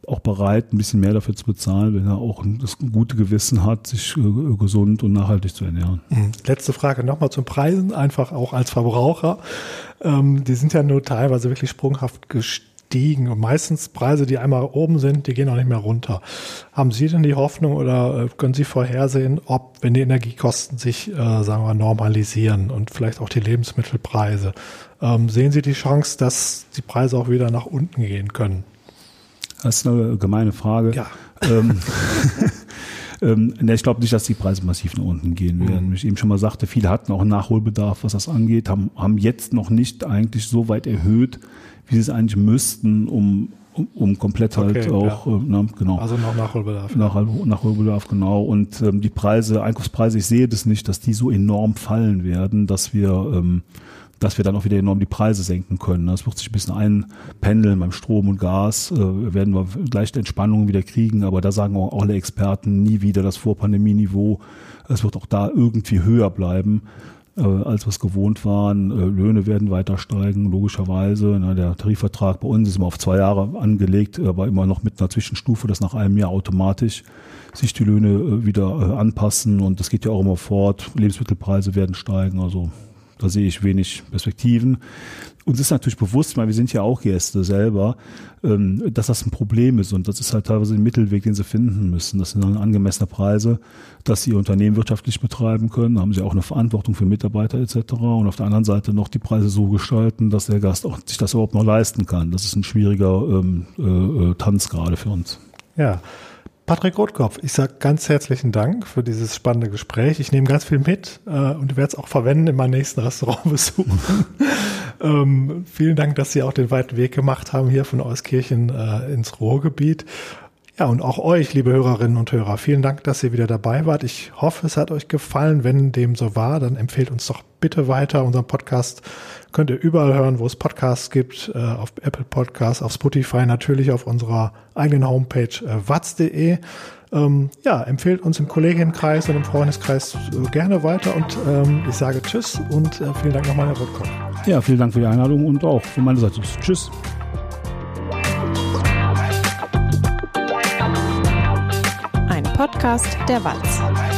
auch bereit, ein bisschen mehr dafür zu bezahlen, wenn er auch das gute Gewissen hat, sich äh, gesund und nachhaltig zu ernähren. Mhm. Letzte Frage nochmal zum Preisen, einfach auch als Verbraucher. Ähm, die sind ja nur teilweise wirklich sprunghaft gestiegen gestiegen und meistens Preise, die einmal oben sind, die gehen auch nicht mehr runter. Haben Sie denn die Hoffnung oder äh, können Sie vorhersehen, ob, wenn die Energiekosten sich, äh, sagen wir, normalisieren und vielleicht auch die Lebensmittelpreise, ähm, sehen Sie die Chance, dass die Preise auch wieder nach unten gehen können? Das ist eine gemeine Frage. Ja. Ähm, Ähm, ich glaube nicht, dass die Preise massiv nach unten gehen werden. Mhm. Wie ich eben schon mal sagte, viele hatten auch einen Nachholbedarf, was das angeht, haben, haben jetzt noch nicht eigentlich so weit erhöht, wie sie es eigentlich müssten, um um, um komplett halt okay, auch, ja. äh, ne, genau. Also noch Nachholbedarf. Nach, Nachholbedarf, genau. Und ähm, die Preise, Einkaufspreise, ich sehe das nicht, dass die so enorm fallen werden, dass wir, ähm, dass wir dann auch wieder enorm die Preise senken können. Das wird sich ein bisschen einpendeln beim Strom und Gas, äh, werden wir leicht Entspannungen wieder kriegen, aber da sagen auch alle Experten nie wieder das Vorpandemie-Niveau. Es wird auch da irgendwie höher bleiben äh, als wir es gewohnt waren. Äh, Löhne werden weiter steigen, logischerweise. Na, der Tarifvertrag bei uns ist immer auf zwei Jahre angelegt, aber immer noch mit einer Zwischenstufe, dass nach einem Jahr automatisch sich die Löhne äh, wieder äh, anpassen und das geht ja auch immer fort. Lebensmittelpreise werden steigen, also da sehe ich wenig Perspektiven. Uns ist natürlich bewusst, weil wir sind ja auch Gäste selber, ähm, dass das ein Problem ist und das ist halt teilweise ein Mittelweg, den sie finden müssen. Das sind dann angemessene Preise, dass sie ihr Unternehmen wirtschaftlich betreiben können. Da haben sie auch eine Verantwortung für Mitarbeiter etc. Und auf der anderen Seite noch die Preise so gestalten, dass der Gast auch sich das überhaupt noch leisten kann. Das ist ein schwieriger ähm, äh, äh Tanz gerade für uns. Ja, Patrick Rotkopf, ich sage ganz herzlichen Dank für dieses spannende Gespräch. Ich nehme ganz viel mit äh, und werde es auch verwenden in meinem nächsten Restaurantbesuch. ähm, vielen Dank, dass Sie auch den weiten Weg gemacht haben hier von Euskirchen äh, ins Ruhrgebiet. Ja, und auch euch, liebe Hörerinnen und Hörer, vielen Dank, dass ihr wieder dabei wart. Ich hoffe, es hat euch gefallen. Wenn dem so war, dann empfehlt uns doch bitte weiter. Unseren Podcast könnt ihr überall hören, wo es Podcasts gibt, äh, auf Apple Podcasts, auf Spotify, natürlich auf unserer eigenen Homepage äh, watz.de. Ähm, ja, empfehlt uns im Kolleginnenkreis und im Freundeskreis äh, gerne weiter und ähm, ich sage Tschüss und äh, vielen Dank nochmal, Herr Rotkopf. Ja, vielen Dank für die Einladung und auch von meiner Seite Tschüss. Podcast der Walz.